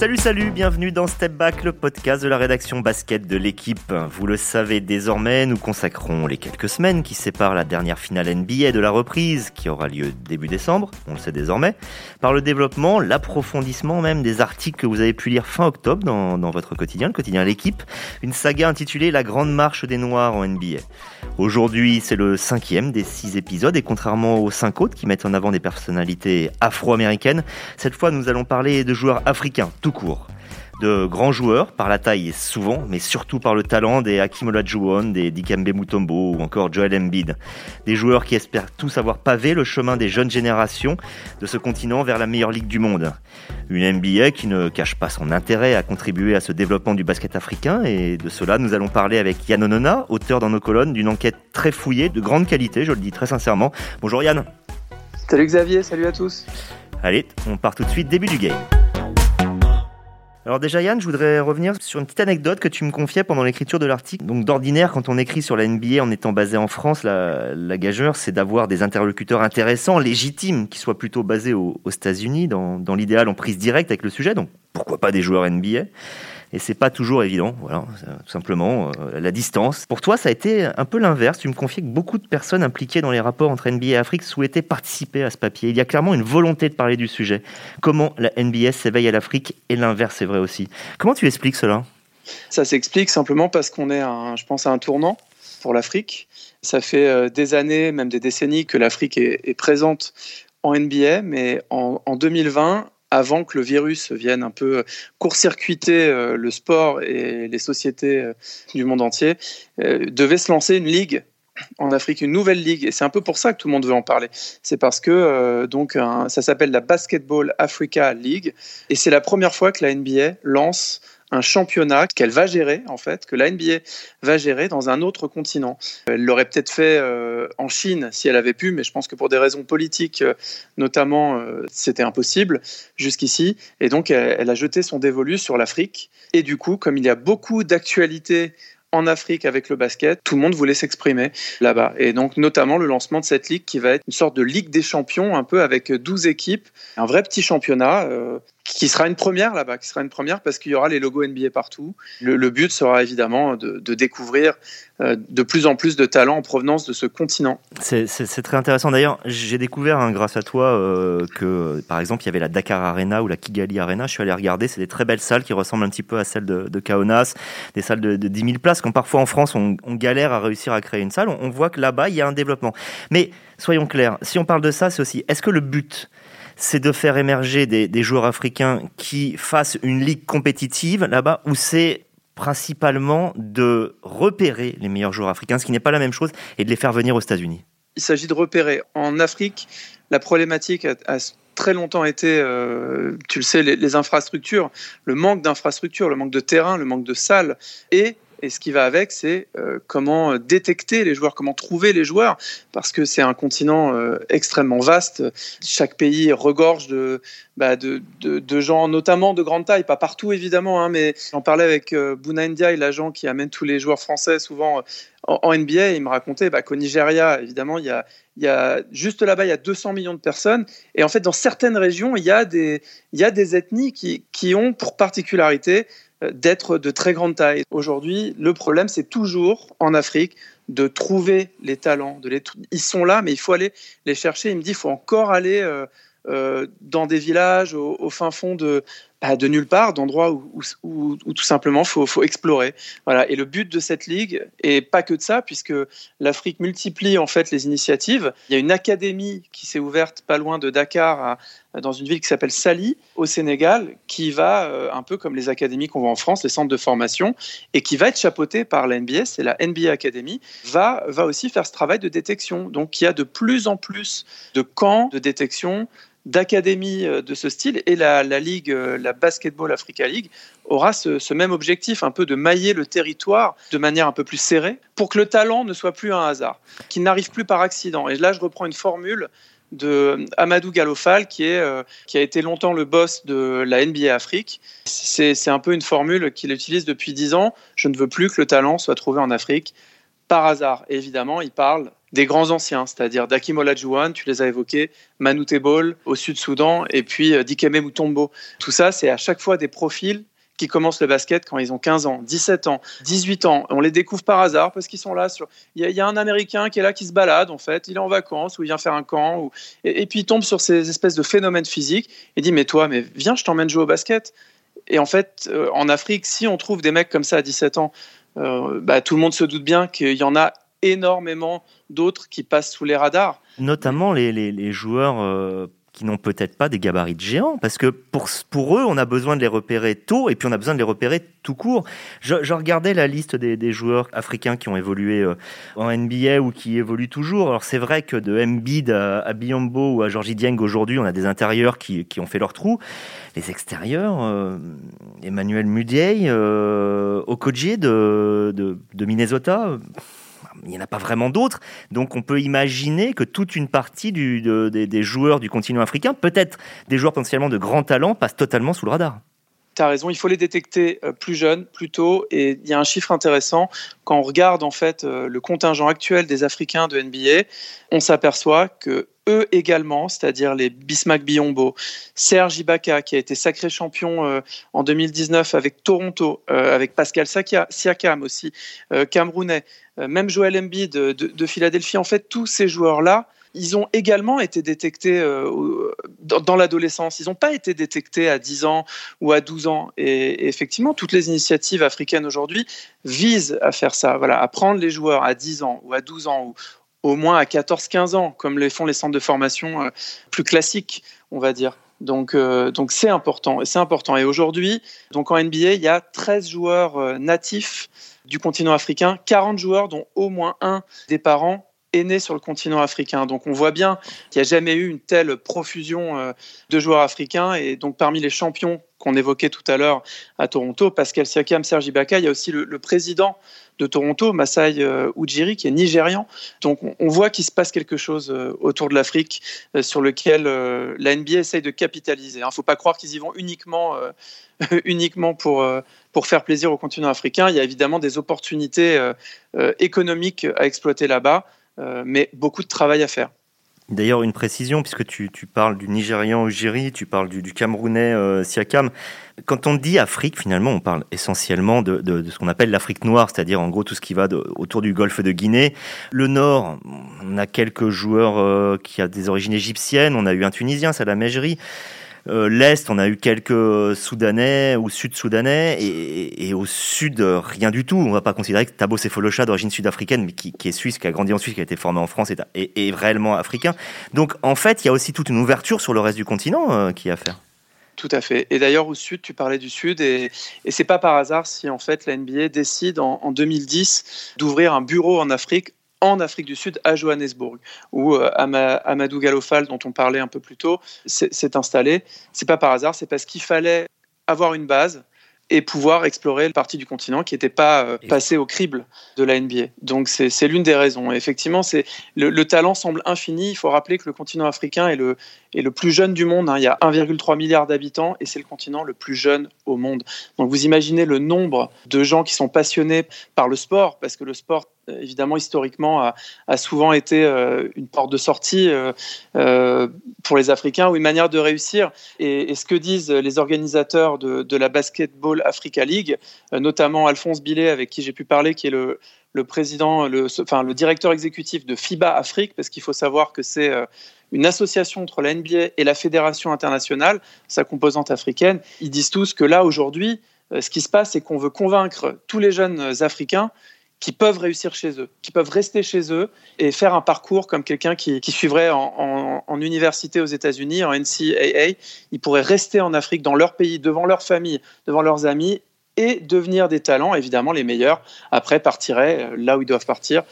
Salut, salut, bienvenue dans Step Back, le podcast de la rédaction basket de l'équipe. Vous le savez désormais, nous consacrons les quelques semaines qui séparent la dernière finale NBA de la reprise, qui aura lieu début décembre, on le sait désormais, par le développement, l'approfondissement même des articles que vous avez pu lire fin octobre dans, dans votre quotidien, le quotidien L'équipe, une saga intitulée La Grande Marche des Noirs en NBA. Aujourd'hui, c'est le cinquième des six épisodes, et contrairement aux cinq autres qui mettent en avant des personnalités afro-américaines, cette fois nous allons parler de joueurs africains, court. De grands joueurs, par la taille souvent, mais surtout par le talent des Hakim Olajuwon, des Dikembe Mutombo ou encore Joel Embiid. Des joueurs qui espèrent tous avoir pavé le chemin des jeunes générations de ce continent vers la meilleure ligue du monde. Une NBA qui ne cache pas son intérêt à contribuer à ce développement du basket africain et de cela nous allons parler avec Yann Onona, auteur dans nos colonnes d'une enquête très fouillée, de grande qualité, je le dis très sincèrement. Bonjour Yann. Salut Xavier, salut à tous. Allez, on part tout de suite, début du game. Alors déjà Yann, je voudrais revenir sur une petite anecdote que tu me confiais pendant l'écriture de l'article. Donc d'ordinaire, quand on écrit sur la NBA en étant basé en France, la, gageure, c'est d'avoir des interlocuteurs intéressants, légitimes, qui soient plutôt basés aux, États-Unis, dans l'idéal en prise directe avec le sujet. Donc pourquoi pas des joueurs NBA et c'est pas toujours évident, voilà, tout simplement, euh, la distance. Pour toi, ça a été un peu l'inverse. Tu me confiais que beaucoup de personnes impliquées dans les rapports entre NBA et Afrique souhaitaient participer à ce papier. Il y a clairement une volonté de parler du sujet. Comment la NBA s'éveille à l'Afrique et l'inverse est vrai aussi. Comment tu expliques cela? Ça s'explique simplement parce qu'on est, je pense, à un tournant pour l'Afrique. Ça fait euh, des années, même des décennies, que l'Afrique est, présente en NBA, mais en 2020, avant que le virus vienne un peu court-circuiter euh, le sport et les sociétés euh, du monde entier, euh, devait se lancer une ligue en Afrique, une nouvelle ligue. Et c'est un peu pour ça que tout le monde veut en parler. C'est parce que euh, donc ça s'appelle la Basketball Africa League. Et c'est la première fois que la NBA lance un championnat qu'elle va gérer, en fait, que la NBA va gérer dans un autre continent. Elle l'aurait peut-être fait euh, en Chine si elle avait pu, mais je pense que pour des raisons politiques, euh, notamment, euh, c'était impossible jusqu'ici. Et donc, elle, a jeté son dévolu sur l'Afrique. Et du coup, comme il y a beaucoup d'actualités en Afrique avec le basket, tout le monde voulait s'exprimer là-bas. Et donc, notamment le lancement de cette ligue qui va être une sorte de ligue des champions, un peu avec 12 équipes, un vrai petit championnat. Qui sera une première là-bas, qui sera une première parce qu'il y aura les logos NBA partout. Le, but sera évidemment de, découvrir euh, de plus en plus de talents en provenance de ce continent. C'est très intéressant. D'ailleurs, j'ai découvert hein, grâce à toi euh, que, par exemple, il y avait la Dakar Arena ou la Kigali Arena. Je suis allé regarder. C'est des très belles salles qui ressemblent un petit peu à celles de, de Kaunas, des salles de, de 10 000 places. Quand parfois en France, on, galère à réussir à créer une salle, on voit que là-bas, il y a un développement. Mais soyons clairs, si on parle de ça, c'est aussi, est-ce que le but c'est de faire émerger des, joueurs africains qui fassent une ligue compétitive là-bas, ou c'est principalement de repérer les meilleurs joueurs africains, ce qui n'est pas la même chose, et de les faire venir aux États-Unis? Il s'agit de repérer. En Afrique, la problématique a, a très longtemps été, euh, tu le sais, les, les infrastructures, le manque d'infrastructures, le manque de terrain, le manque de salles, et et ce qui va avec, c'est euh, comment détecter les joueurs, comment trouver les joueurs, parce que c'est un continent euh, extrêmement vaste. Chaque pays regorge de, bah, de, de, gens, notamment de grande taille, pas partout évidemment, hein, mais j'en parlais avec euh, Ndiaye, l'agent qui amène tous les joueurs français souvent en, NBA. Il me racontait bah, qu'au Nigeria, évidemment, il y a, y a juste là-bas, il y a 200 millions de personnes. Et en fait, dans certaines régions, il y a des, y a des ethnies qui, qui ont pour particularité d'être de très grande taille. Aujourd'hui, le problème, c'est toujours en Afrique de trouver les talents. De les... Ils sont là, mais il faut aller les chercher. Il me dit, il faut encore aller euh, euh, dans des villages, au, au fin fond de, de nulle part, d'endroits où, tout simplement faut, faut explorer. Voilà. Et le but de cette ligue, et pas que de ça, puisque l'Afrique multiplie en fait les initiatives. Il y a une académie qui s'est ouverte pas loin de Dakar, dans une ville qui s'appelle Sali, au Sénégal, qui va euh, un peu comme les académies qu'on voit en France, les centres de formation, et qui va être chapeautée par la NBA, c'est la NBA Academy, va, va aussi faire ce travail de détection. Donc il y a de plus en plus de camps de détection d'académies de ce style et la, la, Ligue, la Basketball Africa League aura ce, ce, même objectif, un peu de mailler le territoire de manière un peu plus serrée pour que le talent ne soit plus un hasard, qu'il n'arrive plus par accident. Et là, je reprends une formule de Amadou Galofal, qui, est, euh, qui a été longtemps le boss de la NBA Afrique. C'est un peu une formule qu'il utilise depuis dix ans. Je ne veux plus que le talent soit trouvé en Afrique par hasard. Et évidemment, il parle des grands anciens, c'est-à-dire Dakim Olajuwon, tu les as évoqués, Manu Tebol au Sud-Soudan, et puis euh, Dikeme Mutombo. Tout ça, c'est à chaque fois des profils qui commencent le basket quand ils ont 15 ans, 17 ans, 18 ans. On les découvre par hasard parce qu'ils sont là. Il, y a, un Américain qui est là, qui se balade en fait. Il est en vacances ou il vient faire un camp. Et, puis il tombe sur ces espèces de phénomènes physiques et dit Mais toi, mais viens, je t'emmène jouer au basket. Et en fait, euh, en Afrique, si on trouve des mecs comme ça à 17 ans, euh, bah, tout le monde se doute bien qu'il y en a énormément d'autres qui passent sous les radars. Notamment les, les, joueurs euh, qui n'ont peut-être pas des gabarits de géants, parce que pour, pour eux, on a besoin de les repérer tôt, et puis on a besoin de les repérer tout court. Je, regardais la liste des, des, joueurs africains qui ont évolué euh, en NBA ou qui évoluent toujours. Alors c'est vrai que de Embiid à, Biombo ou à Georgie Dieng aujourd'hui, on a des intérieurs qui, qui, ont fait leur trou. Les extérieurs, euh, Emmanuel Mudiay, Okoji de, de Minnesota il n'y en a pas vraiment d'autres. Donc on peut imaginer que toute une partie du, des, joueurs du continent africain, peut-être des joueurs potentiellement de grand talent, passent totalement sous le radar. Tu as raison, il faut les détecter euh, plus jeunes, plus tôt. Et il y a un chiffre intéressant. Quand on regarde en fait euh, le contingent actuel des Africains de NBA, on s'aperçoit que eux également, c'est-à-dire les Bismack Biombo, Serge Ibaka qui a été sacré champion euh, en 2019 avec Toronto, avec Pascal Siakam aussi, Camerounais, même Joel Embiid de, Philadelphie. En fait, tous ces joueurs-là, ils ont également été détectés euh, dans, l'adolescence. Ils n'ont pas été détectés à 10 ans ou à 12 ans. Et, effectivement, toutes les initiatives africaines aujourd'hui visent à faire ça, voilà, à prendre les joueurs à 10 ans ou à 12 ans ou au moins à 14-15 ans, comme les font les centres de formation euh, plus classiques, on va dire. Donc, euh, donc c'est important. C'est important. Et aujourd'hui, donc en NBA, il y a 13 joueurs natifs du continent africain, 40 joueurs dont au moins un des parents est né sur le continent africain. Donc on voit bien qu'il n'y a jamais eu une telle profusion euh, de joueurs africains. Et donc parmi les champions qu'on évoquait tout à l'heure à Toronto, Pascal Siakam, Serge Ibaka, il y a aussi le, président de Toronto, Masai euh, Ujiri, qui est nigérian. Donc on, voit qu'il se passe quelque chose euh, autour de l'Afrique sur lequel la NBA essaye de capitaliser. Il ne faut pas croire qu'ils y vont uniquement, uniquement pour, pour faire plaisir au continent africain. Il y a évidemment des opportunités économiques à exploiter là-bas. Euh, mais beaucoup de travail à faire. D'ailleurs, une précision, puisque tu, parles du Nigérian Ujiri, tu parles du, Camerounais euh, Siakam. Quand on dit Afrique, finalement, on parle essentiellement de, ce qu'on appelle l'Afrique noire, c'est-à-dire en gros tout ce qui va autour du golfe de Guinée. Le Nord, on a quelques joueurs euh, qui ont des origines égyptiennes, on a eu un Tunisien, Salah Mejri. Euh, l'Est, on a eu quelques Soudanais ou Sud-Soudanais, et, au Sud, rien du tout. On ne va pas considérer que Tabo Sefolocha, d'origine sud-africaine, mais qui, est suisse, qui a grandi en Suisse, qui a été formé en France, est, est, réellement africain. Donc, en fait, il y a aussi toute une ouverture sur le reste du continent euh, qui est à faire. Tout à fait. Et d'ailleurs, au Sud, tu parlais du Sud, et, et c'est pas par hasard si en fait la NBA décide en, en 2010 d'ouvrir un bureau en Afrique en Afrique du Sud, à Johannesburg, où euh, Amadou Galofal, dont on parlait un peu plus tôt, s'est installé. C'est pas par hasard, c'est parce qu'il fallait avoir une base et pouvoir explorer une partie du continent qui n'était pas euh, passée au crible de la NBA. Donc c'est l'une des raisons. effectivement, c'est le, le, talent semble infini. Il faut rappeler que le continent africain est le, est le plus jeune du monde. Hein. Il y a 1,3 milliard d'habitants et c'est le continent le plus jeune au monde. Donc vous imaginez le nombre de gens qui sont passionnés par le sport, parce que le sport évidemment historiquement a, souvent été euh, une porte de sortie euh, euh, pour les Africains ou une manière de réussir. Et, ce que disent les organisateurs de, la Basketball Africa League, notamment Alphonse Billet, avec qui j'ai pu parler, qui est le, président, le, enfin, le directeur exécutif de FIBA Afrique, parce qu'il faut savoir que c'est une association entre la NBA et la Fédération internationale, sa composante africaine. Ils disent tous que là, aujourd'hui, ce qui se passe, c'est qu'on veut convaincre tous les jeunes Africains qui peuvent réussir chez eux, qui peuvent rester chez eux et faire un parcours comme quelqu'un qui, suivrait en, université aux États-Unis, en NCAA. Ils pourraient rester en Afrique, dans leur pays, devant leur famille, devant leurs amis et devenir des talents, évidemment les meilleurs. Après, partiraient euh, là où ils doivent partir,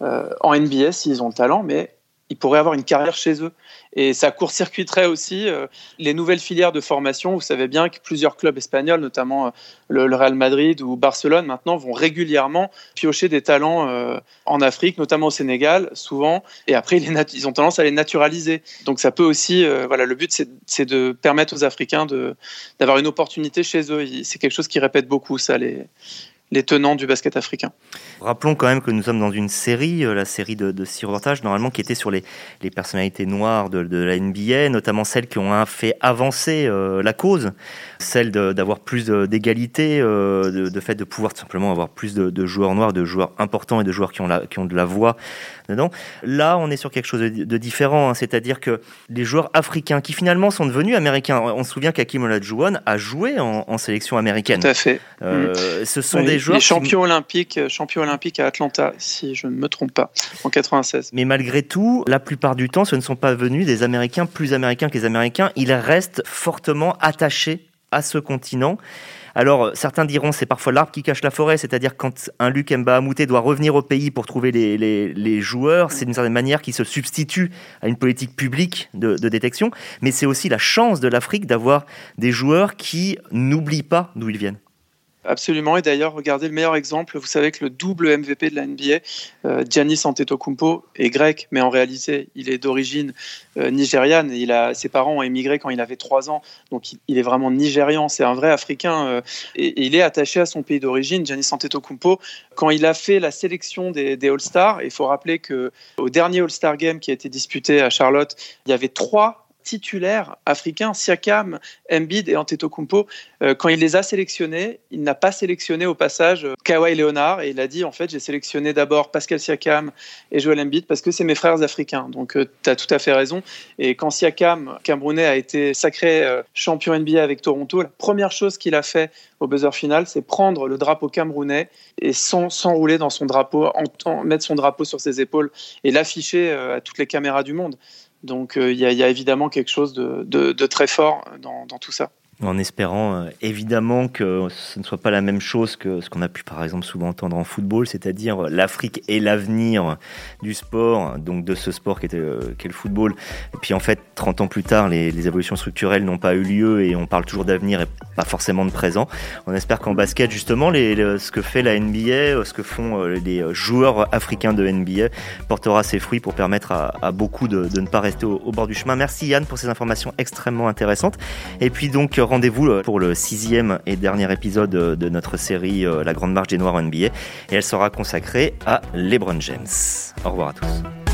euh, en NBA s'ils ont le talent, mais ils pourraient avoir une carrière chez eux. Et ça court-circuiterait aussi euh, les nouvelles filières de formation. Vous savez bien que plusieurs clubs espagnols, notamment euh, le, Real Madrid ou Barcelone, maintenant vont régulièrement piocher des talents euh, en Afrique, notamment au Sénégal, souvent. Et après, ils, ils ont tendance à les naturaliser. Donc ça peut aussi, voilà, le but, c'est de permettre aux Africains d'avoir une opportunité chez eux. C'est quelque chose qui répète beaucoup, ça, les, les tenants du basket africain. Rappelons quand même que nous sommes dans une série, euh, la série de, six reportages, normalement qui était sur les, personnalités noires de, la NBA, notamment celles qui ont fait avancer euh, la cause, celle d'avoir plus d'égalité, euh, de, fait de pouvoir tout simplement avoir plus de, joueurs noirs, de joueurs importants et de joueurs qui ont de la voix dedans. Là, on est sur quelque chose de, différent, hein, c'est-à-dire que les joueurs africains qui finalement sont devenus américains, on se souvient qu'Akim Olajuwon a joué en, en, sélection américaine. Tout à fait. Euh, Ce sont des joueurs... Les champions olympiques, champions olympique à Atlanta, si je ne me trompe pas, en 96. Mais malgré tout, la plupart du temps, ce ne sont pas venus des Américains plus américains que les Américains. Ils restent fortement attachés à ce continent. Alors, certains diront c'est parfois l'arbre qui cache la forêt, c'est-à-dire quand un Luc Mbamouté doit revenir au pays pour trouver les, joueurs, c'est d'une certaine manière qui se substitue à une politique publique de détection, mais c'est aussi la chance de l'Afrique d'avoir des joueurs qui n'oublient pas d'où ils viennent. Absolument. Et d'ailleurs, regardez le meilleur exemple. Vous savez que le double MVP de la NBA, euh, Giannis Antetokounmpo, est grec, mais en réalité, il est d'origine euh, nigériane. Il a, ses parents ont émigré quand il avait 3 ans, donc il, est vraiment nigérian. C'est un vrai Africain euh, et, il est attaché à son pays d'origine. Giannis Antetokounmpo, quand il a fait la sélection des, des All-Stars, il faut rappeler que au dernier All-Star Game qui a été disputé à Charlotte, il y avait trois titulaires africains, Siakam, Embiid et Antetokounmpo. Euh, quand il les a sélectionnés, il n'a pas sélectionné au passage euh, Kawhi Leonard et il a dit en fait j'ai sélectionné d'abord Pascal Siakam et Joel Embiid parce que c'est mes frères africains. Donc euh, tu as tout à fait raison. Et quand Siakam, Camerounais, a été sacré champion NBA avec Toronto, la première chose qu'il a fait au buzzer final, c'est prendre le drapeau camerounais et s'enrouler dans son drapeau, mettre son drapeau sur ses épaules et l'afficher à toutes les caméras du monde. Donc euh, il y, a évidemment quelque chose de, très fort dans, tout ça en espérant euh, évidemment que ce ne soit pas la même chose que ce qu'on a pu par exemple souvent entendre en football, c'est-à-dire euh, l'Afrique est l'avenir du sport, donc de ce sport qui était euh, le football. Et puis en fait, 30 ans plus tard, les, évolutions structurelles n'ont pas eu lieu et on parle toujours d'avenir et pas forcément de présent. On espère qu'en basket, justement, ce que fait la NBA, ce que font les joueurs africains de NBA, portera ses fruits pour permettre à, beaucoup de, de, ne pas rester au, au bord du chemin. Merci Yann pour ces informations extrêmement intéressantes. Et puis donc rendez-vous euh, pour le sixième et dernier épisode euh, de notre série euh, La Grande Marche des Noirs NBA et elle sera consacrée à LeBron James. Au revoir à tous.